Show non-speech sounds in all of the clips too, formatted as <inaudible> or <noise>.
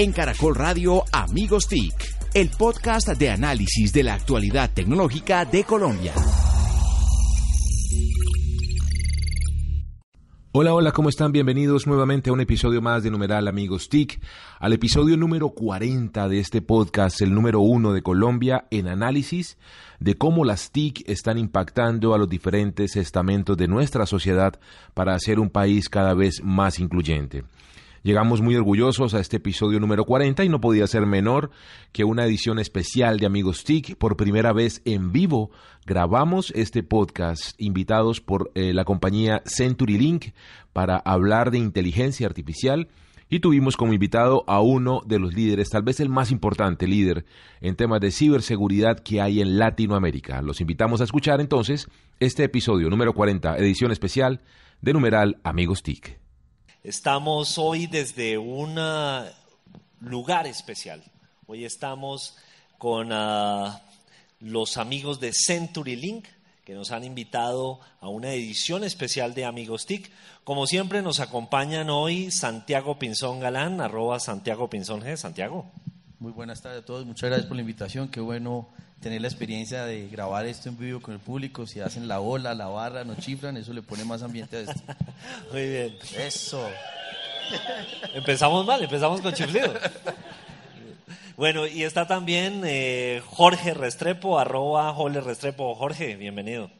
En Caracol Radio Amigos TIC, el podcast de análisis de la actualidad tecnológica de Colombia. Hola, hola, ¿cómo están? Bienvenidos nuevamente a un episodio más de Numeral Amigos TIC, al episodio número 40 de este podcast, el número uno de Colombia, en análisis de cómo las TIC están impactando a los diferentes estamentos de nuestra sociedad para hacer un país cada vez más incluyente. Llegamos muy orgullosos a este episodio número 40 y no podía ser menor que una edición especial de Amigos TIC. Por primera vez en vivo grabamos este podcast invitados por eh, la compañía CenturyLink para hablar de inteligencia artificial y tuvimos como invitado a uno de los líderes, tal vez el más importante líder en temas de ciberseguridad que hay en Latinoamérica. Los invitamos a escuchar entonces este episodio número 40, edición especial de numeral Amigos TIC. Estamos hoy desde un ah, lugar especial. Hoy estamos con ah, los amigos de CenturyLink que nos han invitado a una edición especial de Amigos TIC. Como siempre nos acompañan hoy Santiago Pinzón Galán, arroba Santiago Pinzón G. Santiago. Muy buenas tardes a todos, muchas gracias por la invitación, qué bueno tener la experiencia de grabar esto en vivo con el público, si hacen la ola, la barra, nos chiflan, eso le pone más ambiente a esto. <laughs> Muy bien. Eso. Empezamos mal, empezamos con chiflido. Bueno, y está también eh, Jorge Restrepo, arroba Jorge Restrepo. Jorge, bienvenido.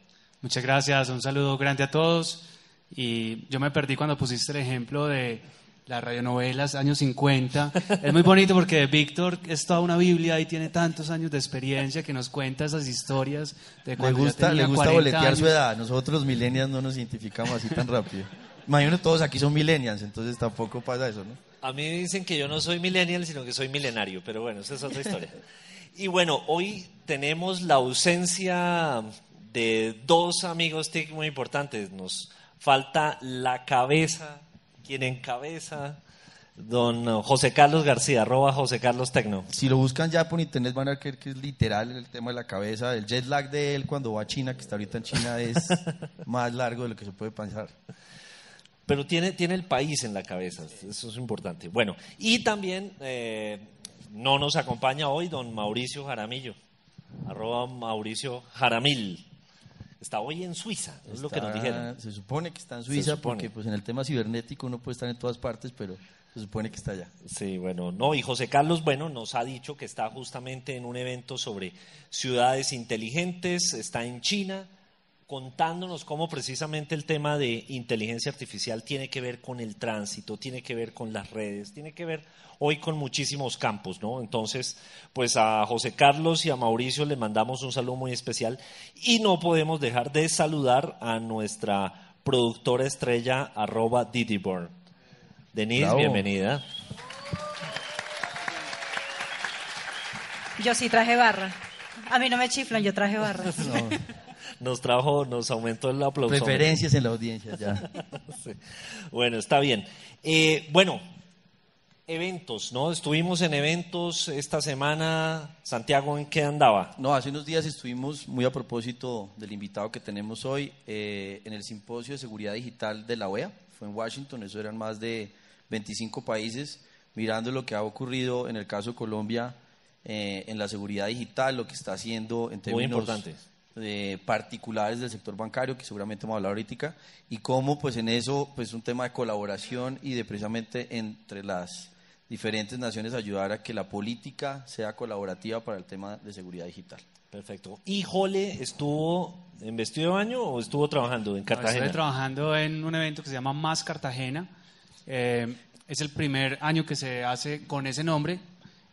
Muchas gracias, un saludo grande a todos. Y yo me perdí cuando pusiste el ejemplo de las radionovelas años 50. Es muy bonito porque Víctor es toda una Biblia y tiene tantos años de experiencia que nos cuenta esas historias de cuando le gusta, ya tenía le gusta 40 boletear años. su edad, nosotros los millennials no nos identificamos así tan rápido. Imagino todos aquí son millennials, entonces tampoco pasa eso, ¿no? A mí me dicen que yo no soy millennial, sino que soy milenario, pero bueno, esa es otra historia. Y bueno, hoy tenemos la ausencia de dos amigos TIC muy importantes. Nos falta la cabeza, quien encabeza, don José Carlos García, arroba José Carlos Tecno. Si lo buscan ya por internet van a creer que es literal el tema de la cabeza, el jet lag de él cuando va a China, que está ahorita en China, es <laughs> más largo de lo que se puede pensar. Pero tiene, tiene el país en la cabeza, eso es importante. Bueno, y también eh, no nos acompaña hoy don Mauricio Jaramillo, arroba Mauricio Jaramil. Está hoy en Suiza, es lo que nos dijeron. Se supone que está en Suiza porque pues en el tema cibernético uno puede estar en todas partes, pero se supone que está allá. Sí, bueno, no, y José Carlos, bueno, nos ha dicho que está justamente en un evento sobre ciudades inteligentes, está en China, contándonos cómo precisamente el tema de inteligencia artificial tiene que ver con el tránsito, tiene que ver con las redes, tiene que ver hoy con muchísimos campos, ¿no? Entonces, pues a José Carlos y a Mauricio le mandamos un saludo muy especial y no podemos dejar de saludar a nuestra productora estrella, arroba Didiborn. Denise, Bravo. bienvenida. Yo sí traje barra. A mí no me chiflan, yo traje barra. <laughs> No, Nos trajo, nos aumentó el aplauso. preferencias en la audiencia ya. <laughs> Sí. Bueno, está bien. Eh, bueno, eventos, ¿no? Estuvimos en eventos esta semana. Santiago, ¿en qué andaba? No, hace unos días estuvimos muy a propósito del invitado que tenemos hoy eh, en el simposio de seguridad digital de la OEA. Fue en Washington, eso eran más de 25 países mirando lo que ha ocurrido en el caso de Colombia eh, en la seguridad digital, lo que está haciendo en Muy términos importante. eh, particulares del sector bancario, que seguramente vamos a hablar ahorita, y cómo pues en eso pues un tema de colaboración y de precisamente entre las diferentes naciones ayudar a que la política sea colaborativa para el tema de seguridad digital. Perfecto. ¿Y Jole estuvo en vestido de baño o estuvo trabajando en No, Cartagena? Estoy trabajando en un evento que se llama Más Cartagena. Eh, es el primer año que se hace con ese nombre.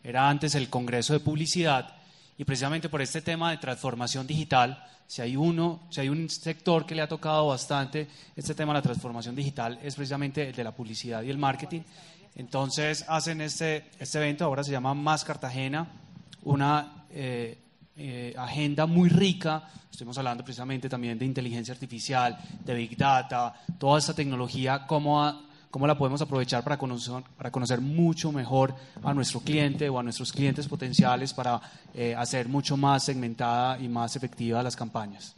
Era antes el Congreso de Publicidad. Y precisamente por este tema de transformación digital, si hay uno, si hay un sector que le ha tocado bastante este tema de la transformación digital, es precisamente el de la publicidad y el marketing. Entonces hacen este, este evento, ahora se llama Más Cartagena, una eh, eh, agenda muy rica. Estuvimos hablando precisamente también de inteligencia artificial, de Big Data, toda esta tecnología, cómo, cómo la podemos aprovechar para conocer, para conocer mucho mejor a nuestro cliente o a nuestros clientes potenciales para eh, hacer mucho más segmentada y más efectiva las campañas.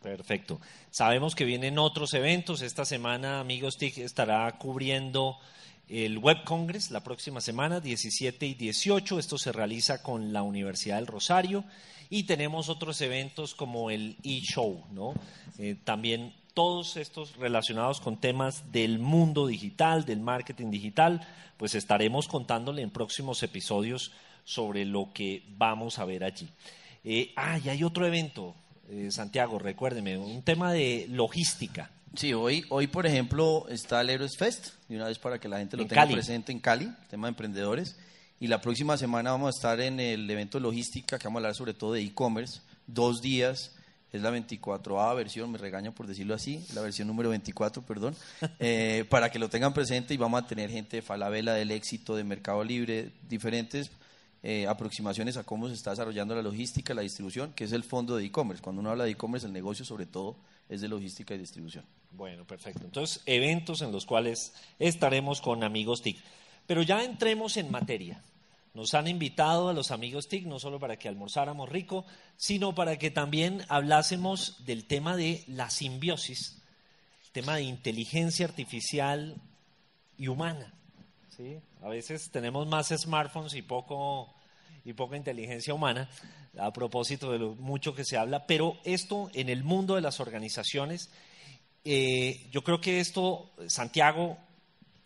Perfecto. Sabemos que vienen otros eventos. Esta semana, Amigos TIC estará cubriendo el Web Congress la próxima semana, 17 y 18. Esto se realiza con la Universidad del Rosario. Y tenemos otros eventos como el e-show, ¿no? Eh, también todos estos relacionados con temas del mundo digital, del marketing digital, pues estaremos contándole en próximos episodios sobre lo que vamos a ver allí. Eh, ah, y hay otro evento, eh, Santiago, recuérdeme, un tema de logística. Sí, hoy, hoy por ejemplo está el Heroes Fest, y una vez para que la gente lo tenga presente en Cali, tema de emprendedores. Y la próxima semana vamos a estar en el evento de logística, que vamos a hablar sobre todo de e-commerce, dos días, es la 24A versión, me regaño por decirlo así, la versión número 24, perdón, <laughs> eh, para que lo tengan presente y vamos a tener gente de Falabella, del éxito, de Mercado Libre, diferentes eh, aproximaciones a cómo se está desarrollando la logística, la distribución, que es el fondo de e-commerce. Cuando uno habla de e-commerce, el negocio sobre todo es de logística y distribución. Bueno, perfecto. Entonces, eventos en los cuales estaremos con amigos TIC. Pero ya entremos en materia. Nos han invitado a los amigos TIC no solo para que almorzáramos rico, sino para que también hablásemos del tema de la simbiosis, el tema de inteligencia artificial y humana. ¿sí? A veces tenemos más smartphones y poco y poca inteligencia humana, a propósito de lo mucho que se habla, pero esto en el mundo de las organizaciones, eh, yo creo que esto, Santiago,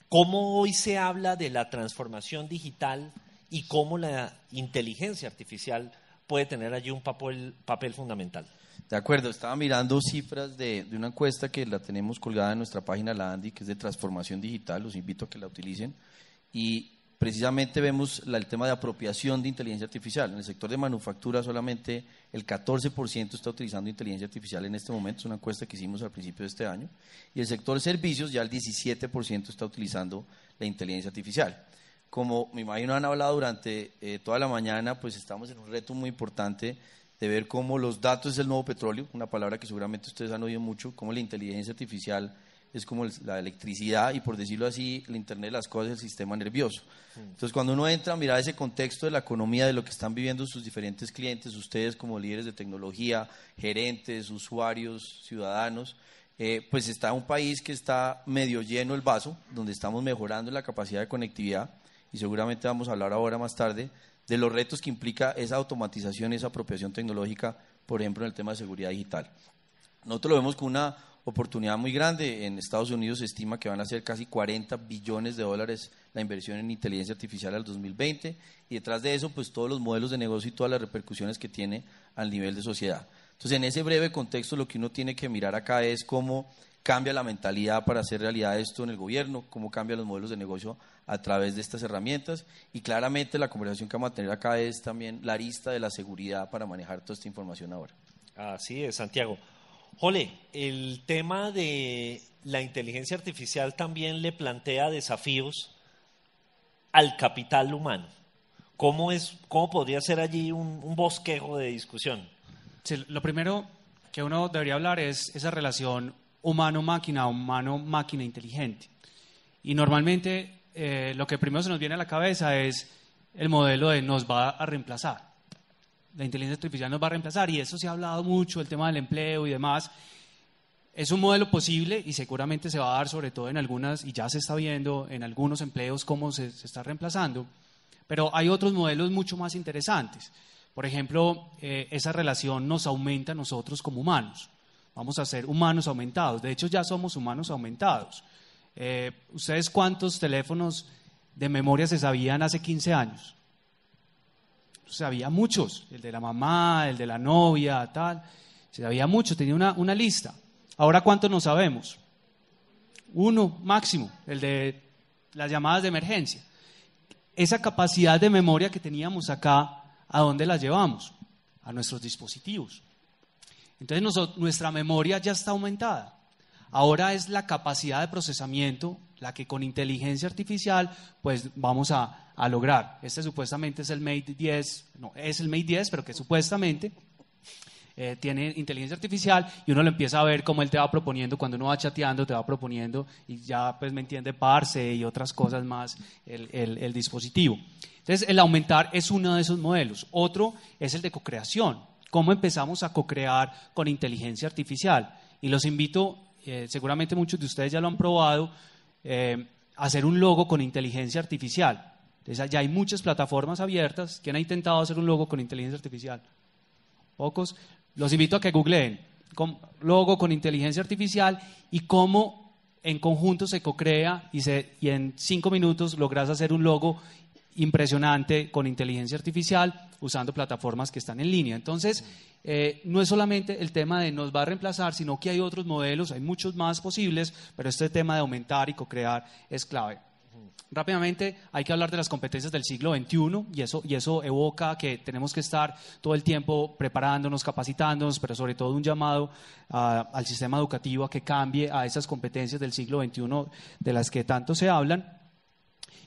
cómo hoy se habla de la transformación digital y cómo la inteligencia artificial puede tener allí un papel, papel fundamental. De acuerdo, estaba mirando cifras de, de, una encuesta que la tenemos colgada en nuestra página, la ANDI, que es de transformación digital, los invito a que la utilicen, y precisamente vemos el tema de apropiación de inteligencia artificial. En el sector de manufactura solamente el 14% está utilizando inteligencia artificial en este momento, es una encuesta que hicimos al principio de este año, y el sector servicios ya el 17% está utilizando la inteligencia artificial. Como me imagino han hablado durante eh, toda la mañana, pues estamos en un reto muy importante de ver cómo los datos es el nuevo petróleo, una palabra que seguramente ustedes han oído mucho, cómo la inteligencia artificial es como la electricidad y por decirlo así, el Internet de las cosas, el sistema nervioso. Entonces, cuando uno entra a mirar ese contexto de la economía, de lo que están viviendo sus diferentes clientes, ustedes como líderes de tecnología, gerentes, usuarios, ciudadanos, eh, pues está un país que está medio lleno el vaso, donde estamos mejorando la capacidad de conectividad y seguramente vamos a hablar ahora más tarde de los retos que implica esa automatización esa apropiación tecnológica, por ejemplo, en el tema de seguridad digital. Nosotros lo vemos con una oportunidad muy grande. En Estados Unidos se estima que van a ser casi 40 billones de dólares la inversión en inteligencia artificial al 2020 y detrás de eso pues todos los modelos de negocio y todas las repercusiones que tiene al nivel de sociedad. Entonces en ese breve contexto lo que uno tiene que mirar acá es cómo cambia la mentalidad para hacer realidad esto en el gobierno, cómo cambian los modelos de negocio a través de estas herramientas y claramente la conversación que vamos a tener acá es también la arista de la seguridad para manejar toda esta información ahora. Así es, Santiago. Jole, el tema de la inteligencia artificial también le plantea desafíos al capital humano. ¿Cómo, es, cómo podría ser allí un, bosquejo de discusión? lo primero que uno debería hablar es esa relación humano-máquina, humano-máquina inteligente. Y normalmente eh, lo que primero se nos viene a la cabeza es el modelo de nos va a reemplazar la inteligencia artificial nos va a reemplazar y eso se ha hablado mucho, el tema del empleo y demás. Es un modelo posible y seguramente se va a dar sobre todo en algunas, y ya se está viendo en algunos empleos cómo se, está reemplazando, pero hay otros modelos mucho más interesantes. Por ejemplo, eh, esa relación nos aumenta a nosotros como humanos. Vamos a ser humanos aumentados. De hecho, ya somos humanos aumentados. Eh, ¿Ustedes cuántos teléfonos de memoria se sabían hace 15 años? Sabía muchos, el de la mamá, el de la novia, tal, se sabía mucho, tenía una, una lista. Ahora, ¿cuántos no sabemos? Uno máximo, el de las llamadas de emergencia. Esa capacidad de memoria que teníamos acá, ¿a dónde la llevamos? A nuestros dispositivos. Entonces nuestra memoria ya está aumentada. Ahora es la capacidad de procesamiento la que con inteligencia artificial pues vamos a, lograr. Este supuestamente es el Mate 10, no, es el Mate 10, pero que supuestamente eh, tiene inteligencia artificial y uno lo empieza a ver como él te va proponiendo, cuando uno va chateando te va proponiendo y ya pues me entiende parse y otras cosas más el, el dispositivo. Entonces el aumentar es uno de esos modelos. Otro es el de cocreación. ¿Cómo empezamos a cocrear con inteligencia artificial? Y los invito, eh, seguramente muchos de ustedes ya lo han probado, eh, hacer un logo con inteligencia artificial. Ya hay muchas plataformas abiertas. ¿Quién ha intentado hacer un logo con inteligencia artificial? Pocos. Los invito a que googleen logo con inteligencia artificial y cómo en conjunto se co-crea y, y en cinco minutos logras hacer un logo impresionante con inteligencia artificial usando plataformas que están en línea. Entonces, eh, no es solamente el tema de nos va a reemplazar, sino que hay otros modelos, hay muchos más posibles, pero este tema de aumentar y co-crear es clave. Rápidamente hay que hablar de las competencias del siglo XXI y eso, y eso evoca que tenemos que estar todo el tiempo preparándonos, capacitándonos, pero sobre todo un llamado al sistema educativo a que cambie a esas competencias del siglo XXI de las que tanto se hablan.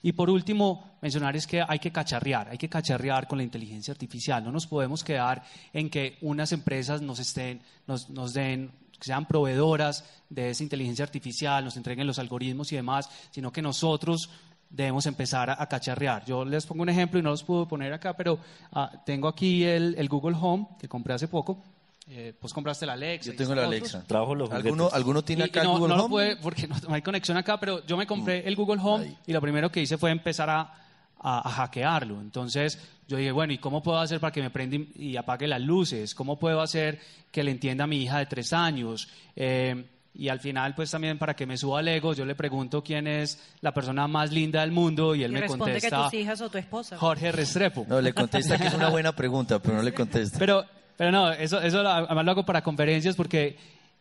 Y por último, mencionar es que hay que cacharrear, hay que cacharrear con la inteligencia artificial. No nos podemos quedar en que unas empresas nos, estén, nos, nos den sean proveedoras de esa inteligencia artificial, nos entreguen los algoritmos y demás, sino que nosotros debemos empezar a, cacharrear. Yo les pongo un ejemplo y no los puedo poner acá, pero ah, tengo aquí el, Google Home que compré hace poco. Eh, pues compraste la Alexa. Yo tengo la Alexa. Trabajo los ¿Alguno, ¿Alguno tiene acá el Google no Home? Lo puede, porque no, hay conexión acá, pero yo me compré mm. el Google Home y lo primero que hice fue empezar a, a, hackearlo. Entonces yo dije, bueno, ¿y cómo puedo hacer para que me prenda y apague las luces? ¿Cómo puedo hacer que le entienda a mi hija de tres años? Eh, y al final, pues también para que me suba al ego, yo le pregunto quién es la persona más linda del mundo y él me contesta. que tus hijas o tu esposa. Jorge Restrepo. No, le contesta que es una <laughs> buena pregunta, pero no le contesta. Pero, pero no, eso, eso además lo hago para conferencias porque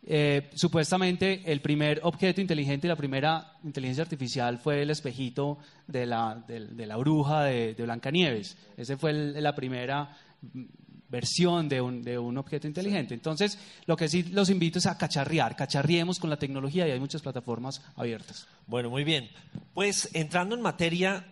eh, supuestamente el primer objeto inteligente y la primera inteligencia artificial fue el espejito de la, de, la bruja de, de Blancanieves. Esa fue la primera versión de un, de un objeto inteligente. Entonces, lo que sí los invito es a cacharrear, cacharriemos con la tecnología y hay muchas plataformas abiertas. Bueno, muy bien. Pues entrando en materia,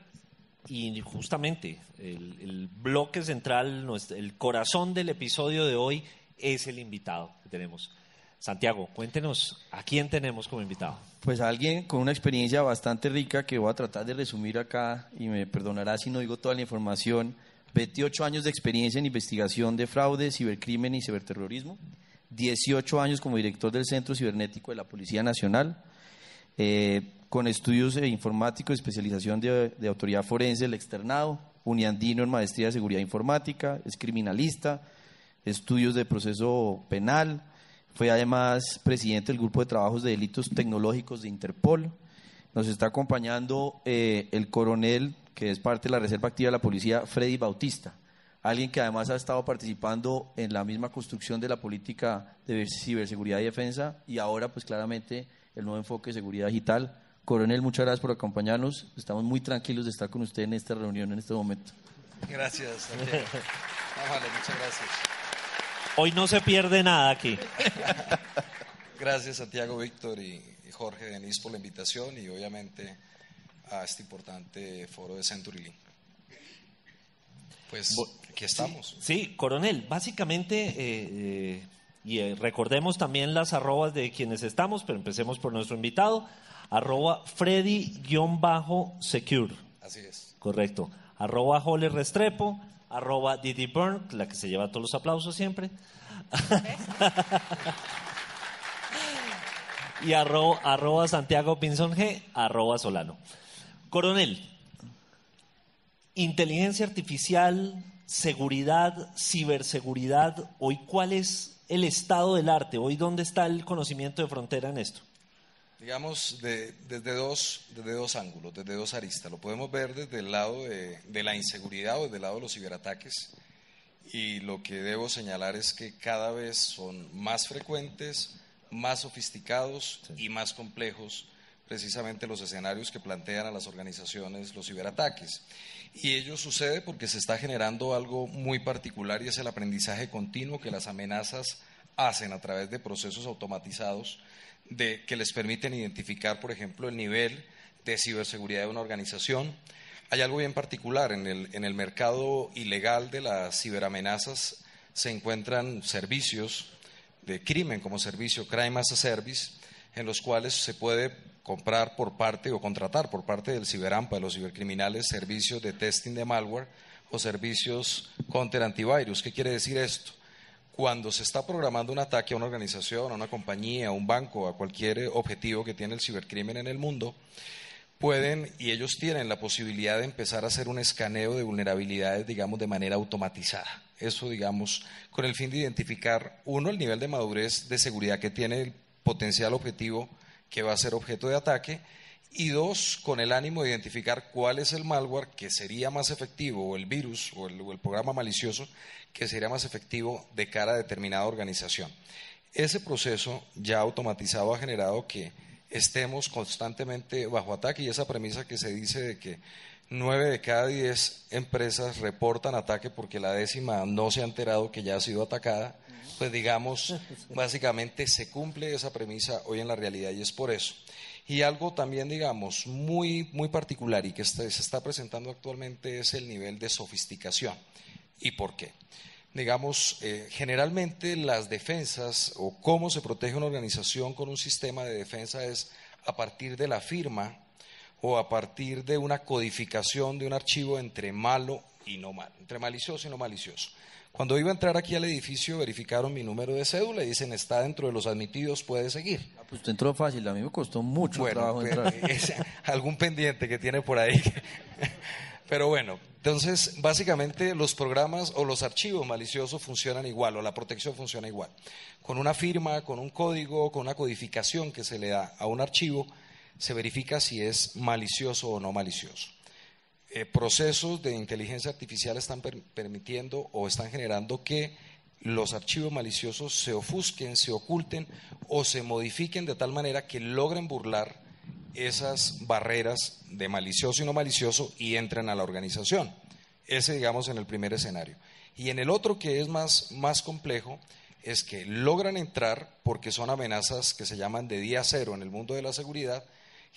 y justamente el, el bloque central, el corazón del episodio de hoy es el invitado que tenemos. Santiago, cuéntenos, ¿a quién tenemos como invitado? Pues a alguien con una experiencia bastante rica que voy a tratar de resumir acá y me perdonará si no digo toda la información 28 años de experiencia en investigación de fraude, cibercrimen y ciberterrorismo, 18 años como director del Centro Cibernético de la Policía Nacional, eh, con estudios informáticos, especialización de, autoridad forense, el externado, uniandino en maestría de seguridad informática, es criminalista, estudios de proceso penal, fue además presidente del Grupo de Trabajos de Delitos Tecnológicos de Interpol. Nos está acompañando eh, el coronel que es parte de la Reserva Activa de la Policía, Freddy Bautista, alguien que además ha estado participando en la misma construcción de la política de ciberseguridad y defensa y ahora pues claramente el nuevo enfoque de seguridad digital. Coronel, muchas gracias por acompañarnos. Estamos muy tranquilos de estar con usted en esta reunión en este momento. Gracias, vale, muchas gracias. Hoy no se pierde nada aquí. <laughs> gracias, Santiago, Víctor y Jorge Denis por la invitación y obviamente a este importante foro de Century Link. Pues aquí estamos. Sí, coronel, básicamente, eh, eh, y eh, recordemos también las arrobas de quienes estamos, pero empecemos por nuestro invitado, arroba Freddy-Secure. Así es. Correcto. Arroba Holly Restrepo, arroba Didi Burn, la que se lleva todos los aplausos siempre. <laughs> y arroba, arroba Santiago Pinzón G, arroba Solano. Coronel, inteligencia artificial, seguridad, ciberseguridad, hoy cuál es el estado del arte, hoy dónde está el conocimiento de frontera en esto. Digamos, desde, dos, desde dos ángulos, desde dos aristas. Lo podemos ver desde el lado de, la inseguridad o desde el lado de los ciberataques. Y lo que debo señalar es que cada vez son más frecuentes, más sofisticados y más complejos precisamente los escenarios que plantean a las organizaciones los ciberataques. Y ello sucede porque se está generando algo muy particular y es el aprendizaje continuo que las amenazas hacen a través de procesos automatizados de, que les permiten identificar, por ejemplo, el nivel de ciberseguridad de una organización. Hay algo bien particular, en el, en el mercado ilegal de las ciberamenazas se encuentran servicios de crimen como servicio, crime as a service, en los cuales se puede comprar por parte o contratar por parte del ciberampa, de los cibercriminales, servicios de testing de malware o servicios counter antivirus. ¿Qué quiere decir esto? Cuando se está programando un ataque a una organización, a una compañía, a un banco, a cualquier objetivo que tiene el cibercrimen en el mundo, pueden y ellos tienen la posibilidad de empezar a hacer un escaneo de vulnerabilidades, digamos, de manera automatizada. Eso, digamos, con el fin de identificar, uno, el nivel de madurez de seguridad que tiene el potencial objetivo que va a ser objeto de ataque, y dos, con el ánimo de identificar cuál es el malware que sería más efectivo, o el virus, o el, o el programa malicioso, que sería más efectivo de cara a determinada organización. Ese proceso ya automatizado ha generado que estemos constantemente bajo ataque y esa premisa que se dice de que nueve de cada diez empresas reportan ataque porque la décima no se ha enterado que ya ha sido atacada, pues digamos, <laughs> básicamente se cumple esa premisa hoy en la realidad y es por eso. Y algo también, digamos, muy, muy particular y que se está presentando actualmente es el nivel de sofisticación. ¿Y por qué? digamos, eh, generalmente las defensas o cómo se protege una organización con un sistema de defensa es a partir de la firma o a partir de una codificación de un archivo entre malo y no malo, entre malicioso y no malicioso. Cuando iba a entrar aquí al edificio, verificaron mi número de cédula y dicen, está dentro de los admitidos, puede seguir. Ah, pues usted entró fácil, a mí me costó mucho trabajo pues, entrar. <laughs> algún pendiente que tiene por ahí. <laughs> Pero bueno, entonces básicamente los programas o los archivos maliciosos funcionan igual o la protección funciona igual. Con una firma, con un código, con una codificación que se le da a un archivo, se verifica si es malicioso o no malicioso. Eh, procesos de inteligencia artificial están permitiendo o están generando que los archivos maliciosos se ofusquen, se oculten o se modifiquen de tal manera que logren burlar esas barreras de malicioso y no malicioso y entran a la organización. Ese, digamos, en el primer escenario. Y en el otro, que es más, más complejo, es que logran entrar porque son amenazas que se llaman de día cero en el mundo de la seguridad,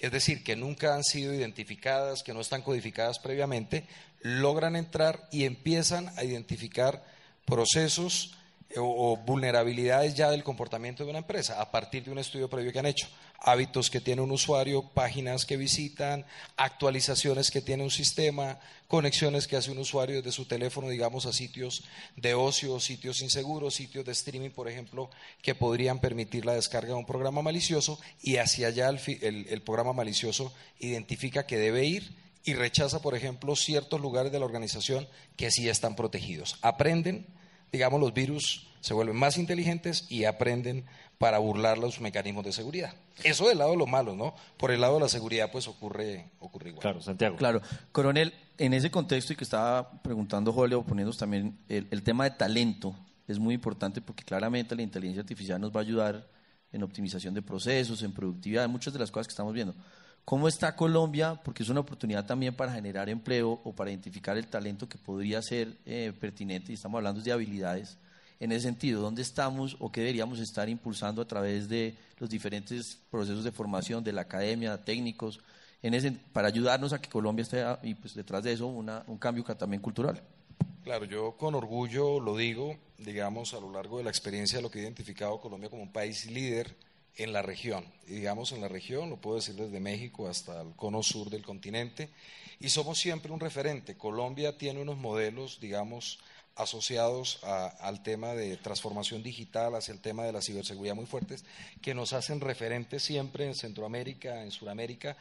es decir, que nunca han sido identificadas, que no están codificadas previamente, logran entrar y empiezan a identificar procesos o, vulnerabilidades ya del comportamiento de una empresa a partir de un estudio previo que han hecho. Hábitos que tiene un usuario, páginas que visitan, actualizaciones que tiene un sistema, conexiones que hace un usuario desde su teléfono, digamos, a sitios de ocio, sitios inseguros, sitios de streaming, por ejemplo, que podrían permitir la descarga de un programa malicioso y hacia allá el programa malicioso identifica que debe ir y rechaza, por ejemplo, ciertos lugares de la organización que sí están protegidos. Aprenden digamos, los virus se vuelven más inteligentes y aprenden para burlar los mecanismos de seguridad. Eso del lado de lo malo, ¿no? Por el lado de la seguridad, pues ocurre, ocurre igual. Claro, Santiago. Claro. Coronel, en ese contexto y que estaba preguntando Julio, poniendo también el, el tema de talento, es muy importante porque claramente la inteligencia artificial nos va a ayudar en optimización de procesos, en productividad, en muchas de las cosas que estamos viendo. ¿Cómo está Colombia? Porque es una oportunidad también para generar empleo o para identificar el talento que podría ser eh, pertinente, y estamos hablando de habilidades. En ese sentido, ¿dónde estamos o qué deberíamos estar impulsando a través de los diferentes procesos de formación de la academia, técnicos, en ese, para ayudarnos a que Colombia esté, y pues detrás de eso, un cambio también cultural? Claro, yo con orgullo lo digo, digamos, a lo largo de la experiencia de lo que he identificado Colombia como un país líder en la región. Y digamos en la región, lo puedo decir desde México hasta el cono sur del continente, y somos siempre un referente. Colombia tiene unos modelos, digamos, asociados al tema de transformación digital, hacia el tema de la ciberseguridad muy fuertes, que nos hacen referentes siempre en Centroamérica, en Sudamérica,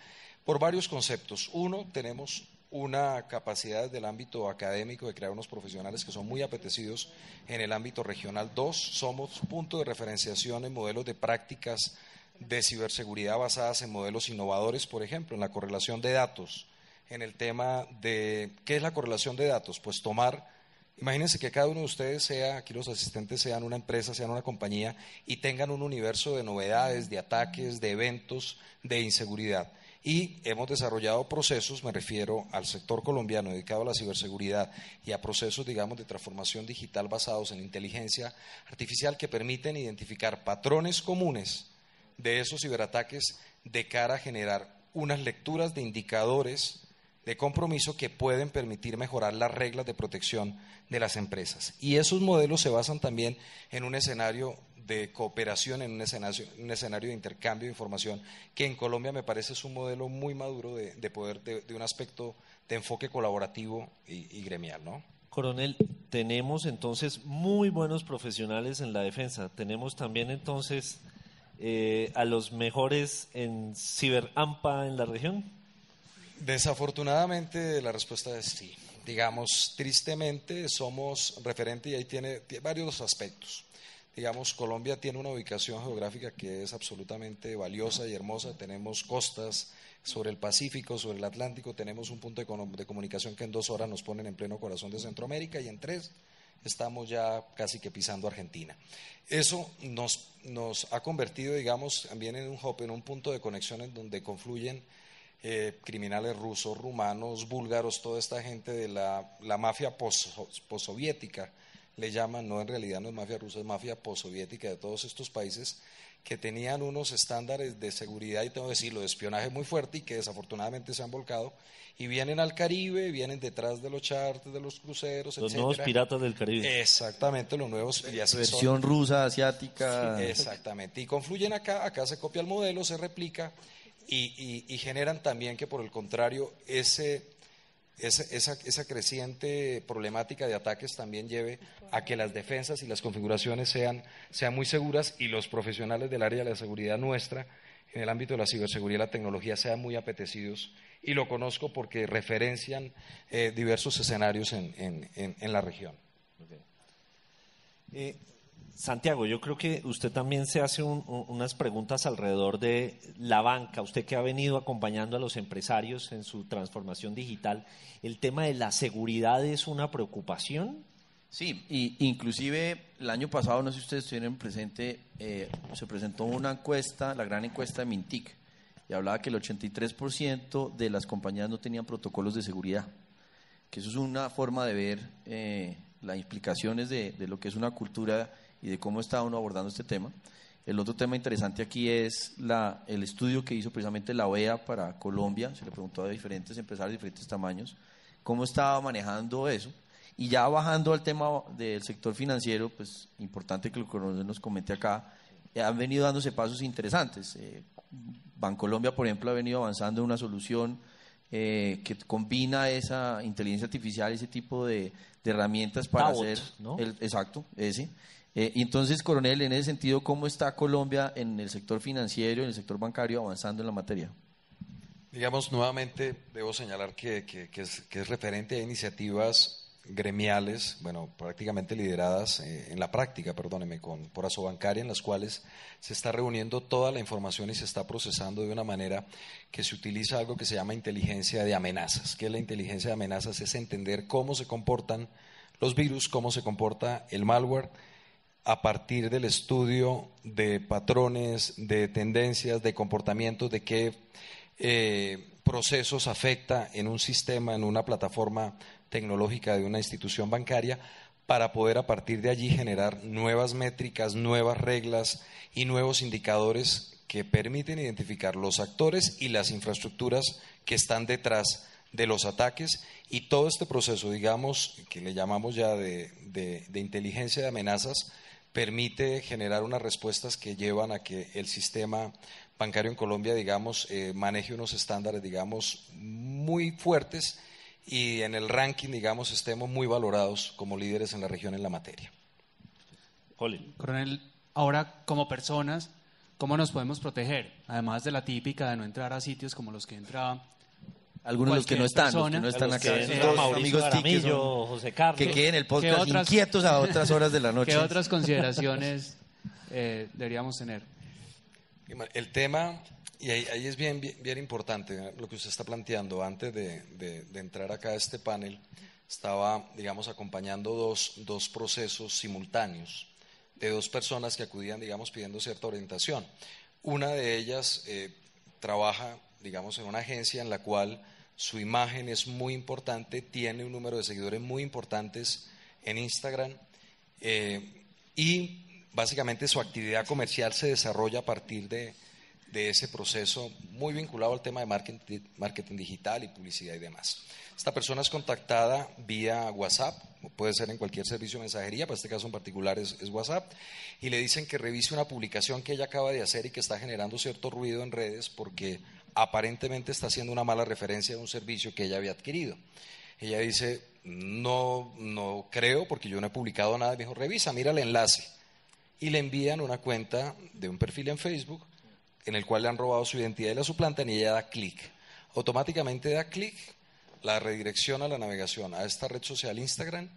por varios conceptos. Uno, tenemos una capacidad del ámbito académico de crear unos profesionales que son muy apetecidos en el ámbito regional. Dos, somos punto de referenciación en modelos de prácticas de ciberseguridad basadas en modelos innovadores, por ejemplo, en la correlación de datos, en el tema de qué es la correlación de datos, pues tomar, imagínense que cada uno de ustedes sea, aquí los asistentes sean una empresa, sean una compañía y tengan un universo de novedades, de ataques, de eventos, de inseguridad y hemos desarrollado procesos, me refiero al sector colombiano dedicado a la ciberseguridad y a procesos, digamos, de transformación digital basados en inteligencia artificial que permiten identificar patrones comunes de esos ciberataques de cara a generar unas lecturas de indicadores de compromiso que pueden permitir mejorar las reglas de protección de las empresas. Y esos modelos se basan también en un escenario de cooperación en un escenario, un escenario de intercambio de información, que en Colombia me parece es un modelo muy maduro de, poder, de, un aspecto de enfoque colaborativo y, gremial, ¿no? Coronel, tenemos entonces muy buenos profesionales en la defensa. Tenemos también entonces eh, a los mejores en ciberampa en la región. Desafortunadamente la respuesta es sí. Digamos, tristemente somos referente y ahí tiene, tiene varios aspectos. Digamos, Colombia tiene una ubicación geográfica que es absolutamente valiosa y hermosa. Tenemos costas sobre el Pacífico, sobre el Atlántico, tenemos un punto de, comunicación que en dos horas nos ponen en pleno corazón de Centroamérica y en tres estamos ya casi que pisando Argentina. Eso nos, nos ha convertido, digamos, también en un hub, en un punto de conexión en donde confluyen eh, criminales rusos, rumanos, búlgaros, toda esta gente de la, la mafia postsoviética, le llaman, no en realidad no es mafia rusa, es mafia postsoviética de todos estos países que tenían unos estándares de seguridad y tengo que decirlo, de espionaje muy fuerte y que desafortunadamente se han volcado y vienen al Caribe, vienen detrás de los charters, de los cruceros, Los nuevos piratas del Caribe. Exactamente, los nuevos. Y Versión rusa, asiática. exactamente. Y confluyen acá, acá se copia el modelo, se replica y, y, generan también que por el contrario ese, esa, esa, creciente problemática de ataques también lleve a que las defensas y las configuraciones sean, sean muy seguras y los profesionales del área de la seguridad nuestra en el ámbito de la ciberseguridad y la tecnología sean muy apetecidos y lo conozco porque referencian eh, diversos escenarios en, en, en, la región. Eh, Santiago, yo creo que usted también se hace unas preguntas alrededor de la banca, usted que ha venido acompañando a los empresarios en su transformación digital, ¿el tema de la seguridad es una preocupación? Sí, y inclusive el año pasado, no sé si ustedes estuvieron presente, eh, se presentó una encuesta, la gran encuesta de Mintic, y hablaba que el 83% de las compañías no tenían protocolos de seguridad, que eso es una forma de ver eh, las implicaciones de, lo que es una cultura y de cómo está uno abordando este tema. El otro tema interesante aquí es la, el estudio que hizo precisamente la OEA para Colombia, se le preguntó a diferentes empresarios de diferentes tamaños, cómo estaba manejando eso y ya bajando al tema del sector financiero, pues importante que lo nos comente acá, eh, han venido dándose pasos interesantes. Eh, Bancolombia, por ejemplo, ha venido avanzando en una solución eh, que combina esa inteligencia artificial, ese tipo de, herramientas para hacer... El, exacto, ese. Y entonces, coronel, en ese sentido, ¿cómo está Colombia en el sector financiero, en el sector bancario, avanzando en la materia? Digamos, nuevamente debo señalar que, que, es, que es referente a iniciativas gremiales, bueno, prácticamente lideradas eh, en la práctica, perdóneme, con, por Asobancaria, en las cuales se está reuniendo toda la información y se está procesando de una manera que se utiliza algo que se llama inteligencia de amenazas. ¿Qué es la inteligencia de amenazas? Es entender cómo se comportan los virus, cómo se comporta el malware a partir del estudio de patrones, de tendencias, de comportamientos, de qué eh, procesos afecta en un sistema, en una plataforma tecnológica de una institución bancaria para poder a partir de allí generar nuevas métricas, nuevas reglas y nuevos indicadores que permiten identificar los actores y las infraestructuras que están detrás de los ataques. Y todo este proceso, digamos, que le llamamos ya de, inteligencia de amenazas, permite generar unas respuestas que llevan a que el sistema bancario en Colombia, digamos, eh, maneje unos estándares, digamos, muy fuertes y en el ranking, digamos, estemos muy valorados como líderes en la región en la materia. Coronel, ahora como personas, ¿cómo nos podemos proteger? Además de la típica de no entrar a sitios como los que entra algunos de los que no están, los que no están acá, amigos José Carlos, que queden en el podcast inquietos a otras horas de la <laughs> noche. ¿Qué otras consideraciones eh, deberíamos tener? El tema y ahí, es bien, bien, importante ¿eh? lo que usted está planteando. Antes de, entrar acá a este panel, estaba, digamos, acompañando dos, dos, procesos simultáneos de dos personas que acudían, digamos, pidiendo cierta orientación. Una de ellas eh, trabaja, digamos, en una agencia en la cual su imagen es muy importante, tiene un número de seguidores muy importantes en Instagram eh, y básicamente su actividad comercial se desarrolla a partir de de ese proceso muy vinculado al tema de marketing, digital y publicidad y demás. Esta persona es contactada vía WhatsApp, puede ser en cualquier servicio de mensajería, para este caso en particular es, WhatsApp, y le dicen que revise una publicación que ella acaba de hacer y que está generando cierto ruido en redes porque aparentemente está haciendo una mala referencia de un servicio que ella había adquirido. Ella dice, no, no creo porque yo no he publicado nada. Me dijo, revisa, mira el enlace. Y le envían una cuenta de un perfil en Facebook en el cual le han robado su identidad y la suplantan y ella da clic. automáticamente da clic, la redirecciona a la navegación a esta red social Instagram,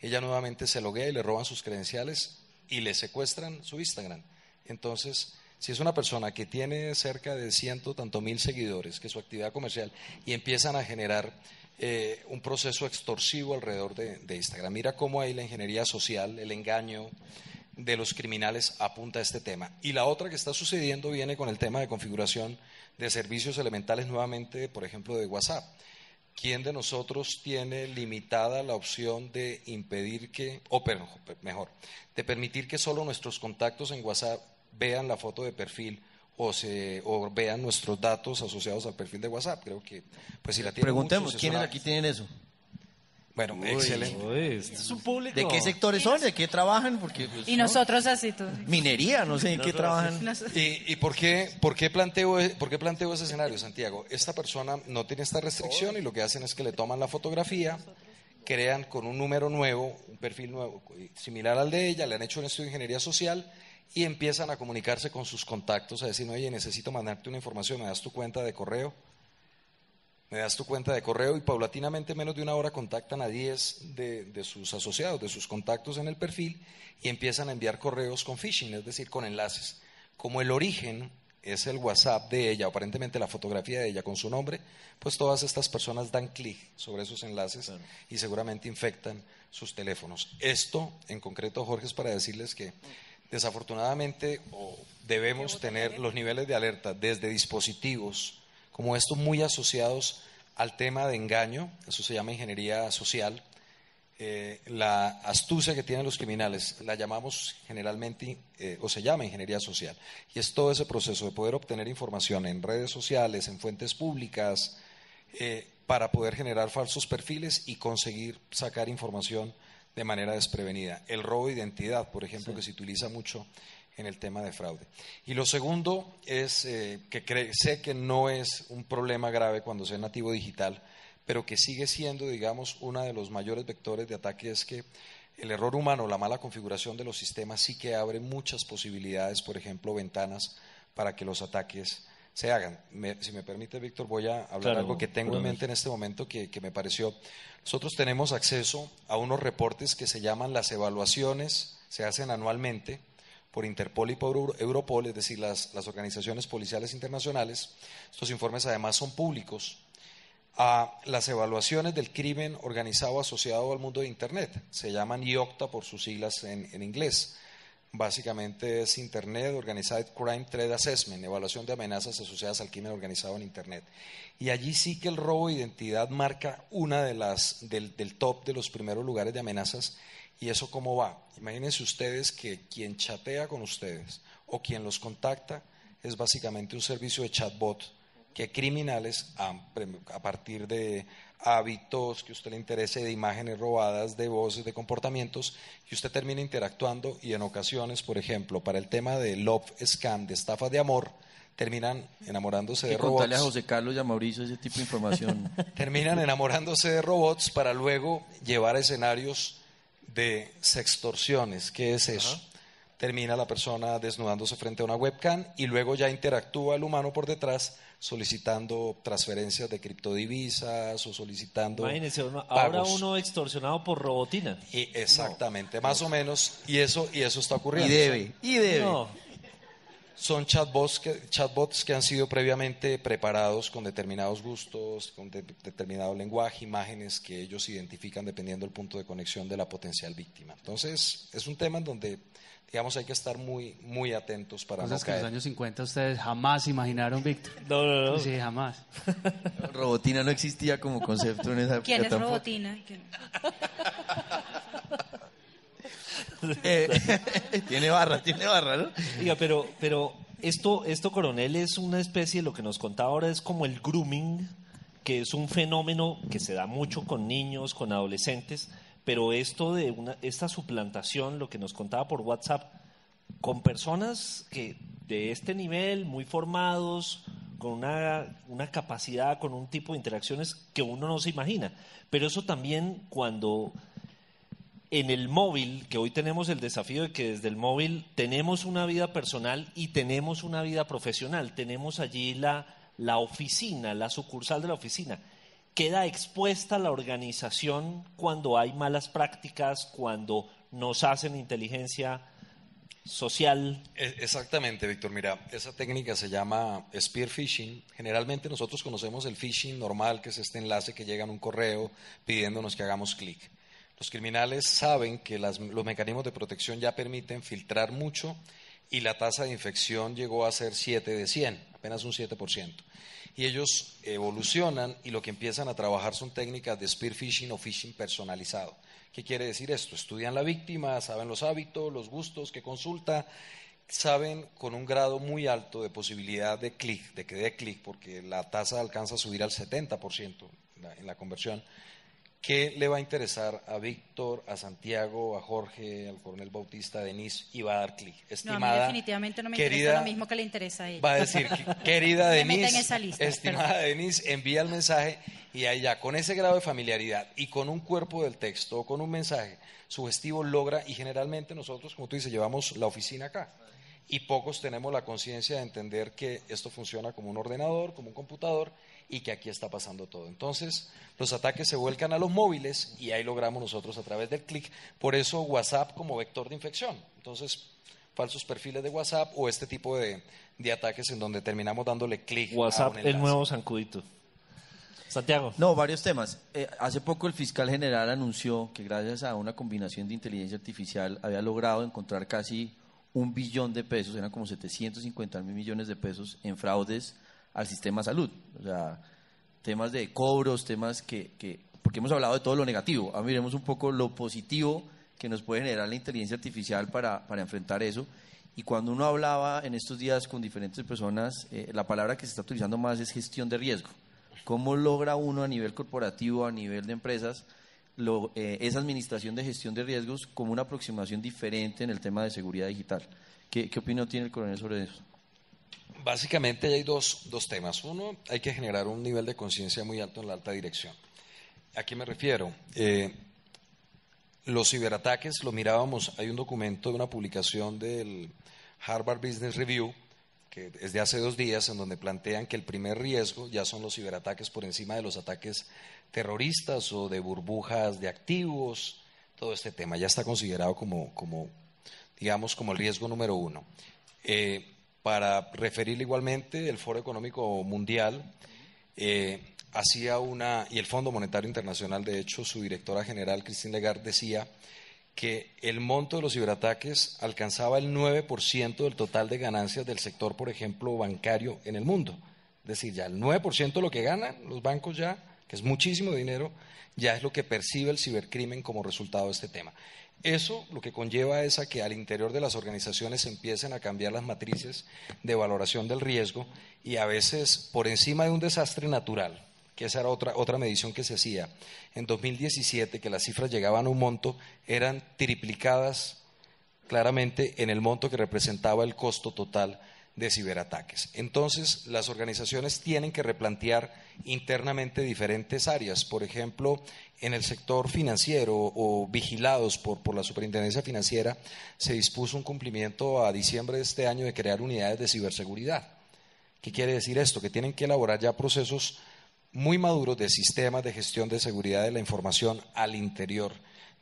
ella nuevamente se loguea y le roban sus credenciales y le secuestran su Instagram. Entonces, si es una persona que tiene cerca de ciento tanto mil seguidores, que su actividad comercial, y empiezan a generar eh, un proceso extorsivo alrededor de, de, Instagram. Mira cómo ahí la ingeniería social, el engaño de los criminales apunta a este tema. Y la otra que está sucediendo viene con el tema de configuración de servicios elementales nuevamente, por ejemplo, de WhatsApp. ¿Quién de nosotros tiene limitada la opción de impedir que, o mejor, de permitir que solo nuestros contactos en WhatsApp vean la foto de perfil o, se, o vean nuestros datos asociados al perfil de WhatsApp. Creo que, pues si la tienen Preguntemos, ¿quiénes aquí tienen eso? Bueno, excelente. este es un público. ¿De qué sectores son? ¿De qué trabajan? Porque, pues, Y ¿no? nosotros así. Minería, no sé en qué trabajan. ¿Y, y por, qué, por, qué planteo, e- por qué planteo ese escenario, Santiago? Esta persona no tiene esta restricción y lo que hacen es que le toman la fotografía, crean con un número nuevo, un perfil nuevo, similar al de ella, le han hecho un estudio de ingeniería social y empiezan a comunicarse con sus contactos, a decir, oye, necesito mandarte una información, ¿me das tu cuenta de correo? Me das tu cuenta de correo y paulatinamente en menos de una hora contactan a 10 de, de, sus asociados, de sus contactos en el perfil y empiezan a enviar correos con phishing, es decir, con enlaces. Como el origen es el WhatsApp de ella, aparentemente la fotografía de ella con su nombre, pues todas estas personas dan clic sobre esos enlaces claro. y seguramente infectan sus teléfonos. Esto en concreto, Jorge, es para decirles que desafortunadamente debemos tener los niveles de alerta desde dispositivos como estos muy asociados al tema de engaño, eso se llama ingeniería social, eh, la astucia que tienen los criminales la llamamos generalmente, eh, o se llama ingeniería social, y es todo ese proceso de poder obtener información en redes sociales, en fuentes públicas, eh, para poder generar falsos perfiles y conseguir sacar información de manera desprevenida. El robo de identidad, por ejemplo, sí. que se utiliza mucho en el tema de fraude. Y lo segundo es eh, que sé que no es un problema grave cuando sea nativo digital, pero que sigue siendo, digamos, uno de los mayores vectores de ataque es que el error humano, la mala configuración de los sistemas sí que abre muchas posibilidades, por ejemplo, ventanas para que los ataques se hagan. Me, si me permite, Víctor, voy a hablar claro, algo que tengo en mente en este momento que, que me pareció. Nosotros tenemos acceso a unos reportes que se llaman las evaluaciones, se hacen anualmente por Interpol y por Europol, es decir, las, las, organizaciones policiales internacionales. Estos informes además son públicos. A las evaluaciones del crimen organizado asociado al mundo de Internet. Se llaman IOCTA por sus siglas en, en inglés. Básicamente es Internet Organized Crime Threat Assessment, evaluación de amenazas asociadas al crimen organizado en Internet. Y allí sí que el robo de identidad marca una de las del, top de los primeros lugares de amenazas ¿Y eso cómo va? Imagínense ustedes que quien chatea con ustedes o quien los contacta es básicamente un servicio de chatbot que criminales, a partir de hábitos que a usted le interese, de imágenes robadas, de voces, de comportamientos, y usted termina interactuando y en ocasiones, por ejemplo, para el tema de love scam, de estafa de amor, terminan enamorándose de robots. Contarle a José Carlos y a Mauricio ese tipo de información. <laughs> terminan enamorándose de robots para luego llevar a escenarios de sextorsiones. ¿Qué es eso? Ajá. Termina la persona desnudándose frente a una webcam y luego ya interactúa el humano por detrás solicitando transferencias de criptodivisas o solicitando. Imagínense, uno, ahora uno extorsionado por robotina. Y exactamente, no. más o menos, y eso, y eso está ocurriendo. Y debe, y debe. No. Son chatbots que, chatbots que han sido previamente preparados con determinados gustos, con de, determinado lenguaje, imágenes que ellos identifican dependiendo del punto de conexión de la potencial víctima. Entonces, es un tema en donde, digamos, hay que estar muy, muy atentos para Cosas no que en los años 50 ustedes jamás imaginaron, Víctor. No, no, no. Sí, jamás. <laughs> Robotina no existía como concepto en esa época. ¿Quién es tampoco. Robotina? ¿Quién? <laughs> Eh, <laughs> tiene barra, tiene barra, ¿no? Diga, pero, pero esto, esto, coronel, es una especie, lo que nos contaba ahora es como el grooming, que es un fenómeno que se da mucho con niños, con adolescentes, pero esto de una, esta suplantación, lo que nos contaba por WhatsApp, con personas que de este nivel, muy formados, con una, una capacidad, con un tipo de interacciones que uno no se imagina. Pero eso también cuando en el móvil, que hoy tenemos el desafío de que desde el móvil tenemos una vida personal y tenemos una vida profesional, tenemos allí la la oficina, la sucursal de la oficina, queda expuesta la organización cuando hay malas prácticas, cuando nos hacen inteligencia social. E- Exactamente, Víctor. Mira, esa técnica se llama spear phishing. Generalmente nosotros conocemos el phishing normal, que es este enlace que llega en un correo pidiéndonos que hagamos clic. Los criminales saben que los mecanismos de protección ya permiten filtrar mucho y la tasa de infección llegó a ser 7 de 100, apenas un 7%. Y ellos evolucionan y lo que empiezan a trabajar son técnicas de spear phishing o phishing personalizado. ¿Qué quiere decir esto? Estudian la víctima, saben los hábitos, los gustos que consulta, saben con un grado muy alto de posibilidad de clic, de que dé clic, porque la tasa alcanza a subir al 70% en la- en la conversión. ¿Qué le va a interesar a Víctor, a Santiago, a Jorge, al coronel Bautista, a Denise y va a dar clic? No, a mí Estimada, definitivamente no me querida, interesa lo mismo que le interesa a ella. Va a decir, <laughs> querida Denise, lista, estimada Denise, envía el mensaje y ya, con ese grado de familiaridad y con un cuerpo del texto o con un mensaje sugestivo logra, y generalmente nosotros, como tú dices, llevamos la oficina acá. Y pocos tenemos la conciencia de entender que esto funciona como un ordenador, como un computador, y que aquí está pasando todo. Entonces, los ataques se vuelcan a los móviles y ahí logramos nosotros a través del clic. Por eso WhatsApp como vector de infección. Entonces, falsos perfiles de WhatsApp o este tipo de, de ataques en donde terminamos dándole clic. a WhatsApp, un el nuevo zancudito. Santiago. No, varios temas. Eh, hace poco el fiscal general anunció que gracias a una combinación de inteligencia artificial había logrado encontrar casi un billón de pesos, eran como 750 mil millones de pesos en fraudes al sistema salud. O sea, temas de cobros, temas que, que porque hemos hablado de todo lo negativo. Ahora miremos un poco lo positivo que nos puede generar la inteligencia artificial para, para enfrentar eso. Y cuando uno hablaba en estos días con diferentes personas, eh, la palabra que se está utilizando más es gestión de riesgo. ¿Cómo logra uno a nivel corporativo, a nivel de empresas, eh, esa administración de gestión de riesgos como una aproximación diferente en el tema de seguridad digital? ¿Qué, qué opinión tiene el coronel sobre eso? Básicamente hay dos, dos temas. Uno, hay que generar un nivel de conciencia muy alto en la alta dirección. ¿A qué me refiero? Eh, los ciberataques, lo mirábamos, hay un documento de una publicación del Harvard Business Review, que es de hace dos días, en donde plantean que el primer riesgo ya son los ciberataques por encima de los ataques terroristas o de burbujas de activos, todo este tema ya está considerado como, como digamos, como el riesgo número uno. Eh, para referirle igualmente, el Foro Económico Mundial eh, hacía una, y el Fondo Monetario Internacional, de hecho, su directora general, Christine Lagarde, decía que el monto de los ciberataques alcanzaba el 9% del total de ganancias del sector, por ejemplo, bancario en el mundo. Es decir, ya el 9% de lo que ganan los bancos ya, que es muchísimo dinero, ya es lo que percibe el cibercrimen como resultado de este tema. Eso lo que conlleva es a que al interior de las organizaciones empiecen a cambiar las matrices de valoración del riesgo y a veces por encima de un desastre natural, que esa era otra, otra medición que se hacía, en 2017, que las cifras llegaban a un monto, eran triplicadas claramente en el monto que representaba el costo total de ciberataques. Entonces, las organizaciones tienen que replantear internamente diferentes áreas. Por ejemplo, en el sector financiero o vigilados por, por la Superintendencia Financiera, se dispuso un cumplimiento a diciembre de este año de crear unidades de ciberseguridad. ¿Qué quiere decir esto? Que tienen que elaborar ya procesos muy maduros de sistemas de gestión de seguridad de la información al interior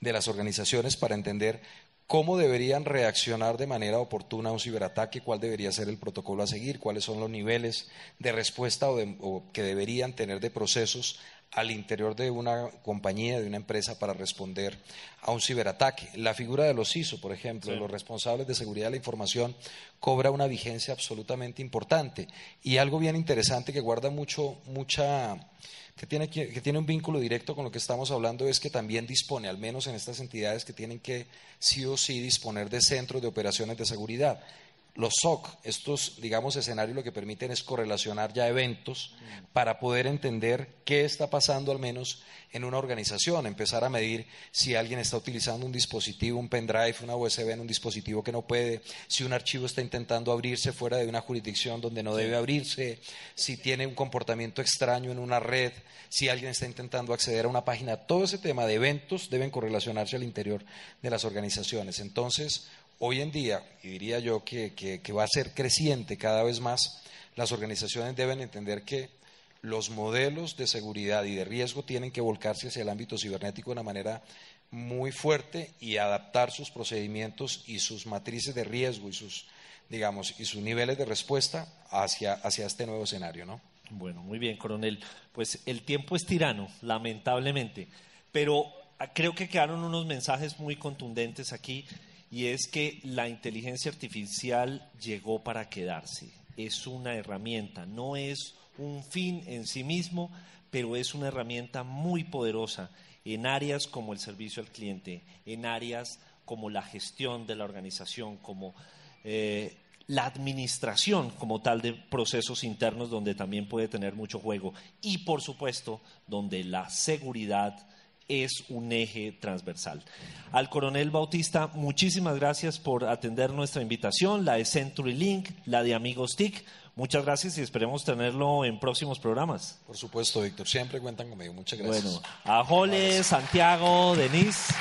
de las organizaciones para entender cómo deberían reaccionar de manera oportuna a un ciberataque, cuál debería ser el protocolo a seguir, cuáles son los niveles de respuesta o, de- o que deberían tener de procesos al interior de una compañía, de una empresa para responder a un ciberataque. La figura de los CISO, por ejemplo, de los responsables de seguridad de la información, cobra una vigencia absolutamente importante. Y algo bien interesante que guarda mucho, mucha, que tiene, que tiene un vínculo directo con lo que estamos hablando es que también dispone, al menos en estas entidades que tienen que sí o sí disponer de centros de operaciones de seguridad. Los SOC, estos, digamos, escenarios lo que permiten es correlacionar ya eventos para poder entender qué está pasando al menos en una organización, empezar a medir si alguien está utilizando un dispositivo, un pendrive, una USB en un dispositivo que no puede, si un archivo está intentando abrirse fuera de una jurisdicción donde no debe abrirse, si tiene un comportamiento extraño en una red, si alguien está intentando acceder a una página. Todo ese tema de eventos deben correlacionarse al interior de las organizaciones. Entonces, hoy en día, y diría yo que, que, va a ser creciente cada vez más, las organizaciones deben entender que los modelos de seguridad y de riesgo tienen que volcarse hacia el ámbito cibernético de una manera muy fuerte y adaptar sus procedimientos y sus matrices de riesgo y sus, digamos, y sus niveles de respuesta hacia, hacia este nuevo escenario, ¿no? Bueno, muy bien, coronel. Pues el tiempo es tirano, lamentablemente, pero creo que quedaron unos mensajes muy contundentes aquí y es que la inteligencia artificial llegó para quedarse. Es una herramienta, no es un fin en sí mismo, pero es una herramienta muy poderosa en áreas como el servicio al cliente, en áreas como la gestión de la organización, como eh, la administración como tal de procesos internos donde también puede tener mucho juego y por supuesto donde la seguridad es un eje transversal. Al coronel Bautista, muchísimas gracias por atender nuestra invitación, la de Century Link, la de Amigos TIC. Muchas gracias y esperemos tenerlo en próximos programas. Por supuesto, Víctor, siempre cuentan conmigo. Muchas gracias. Bueno, a Jole, Santiago, Denise.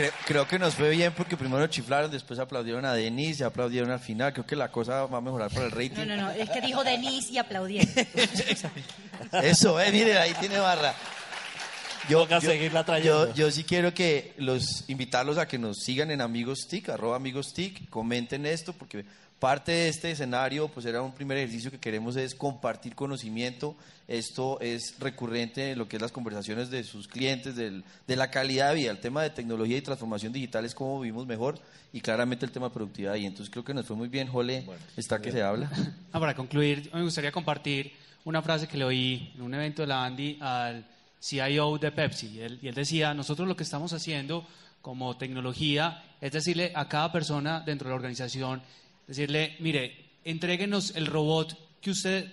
Creo, creo que nos fue bien porque primero chiflaron, después aplaudieron a Denis y aplaudieron al final. Creo que la cosa va a mejorar para el No, rating. no, no, es que dijo Denise y aplaudieron. <laughs> Eso, eh, miren, ahí tiene barra. Toca seguirla trayendo. Yo, yo sí quiero que los invitarlos a que nos sigan en Amigos TIC, arroba Amigos TIC, comenten esto, porque parte de este escenario, pues era un primer ejercicio que queremos es compartir conocimiento. Esto es recurrente en lo que es las conversaciones de sus clientes, del- de la calidad de vida. El tema de tecnología y transformación digital es cómo vivimos mejor y claramente el tema de productividad. Y entonces creo que nos fue muy bien, Jole, está que se habla. Ah, para concluir, me gustaría compartir una frase que le oí en un evento de la Andy al CIO de Pepsi. Y él, y él decía, nosotros lo que estamos haciendo como tecnología es decirle a cada persona dentro de la organización, decirle, mire, entréguenos el robot que usted,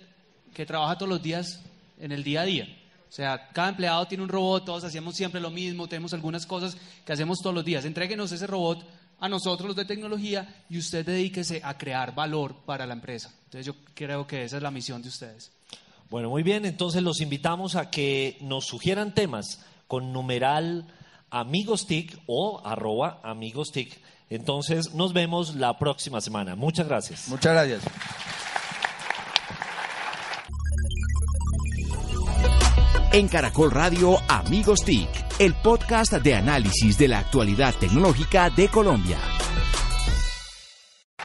que trabaja todos los días en el día a día. O sea, cada empleado tiene un robot, todos hacemos siempre lo mismo, tenemos algunas cosas que hacemos todos los días. Entréguenos ese robot a nosotros los de tecnología y usted dedíquese a crear valor para la empresa. Entonces yo creo que esa es la misión de ustedes. Bueno, muy bien, entonces los invitamos a que nos sugieran temas con numeral amigostic o arroba amigostic. Entonces nos vemos la próxima semana. Muchas gracias. Muchas gracias. En Caracol Radio Amigos TIC, el podcast de análisis de la actualidad tecnológica de Colombia.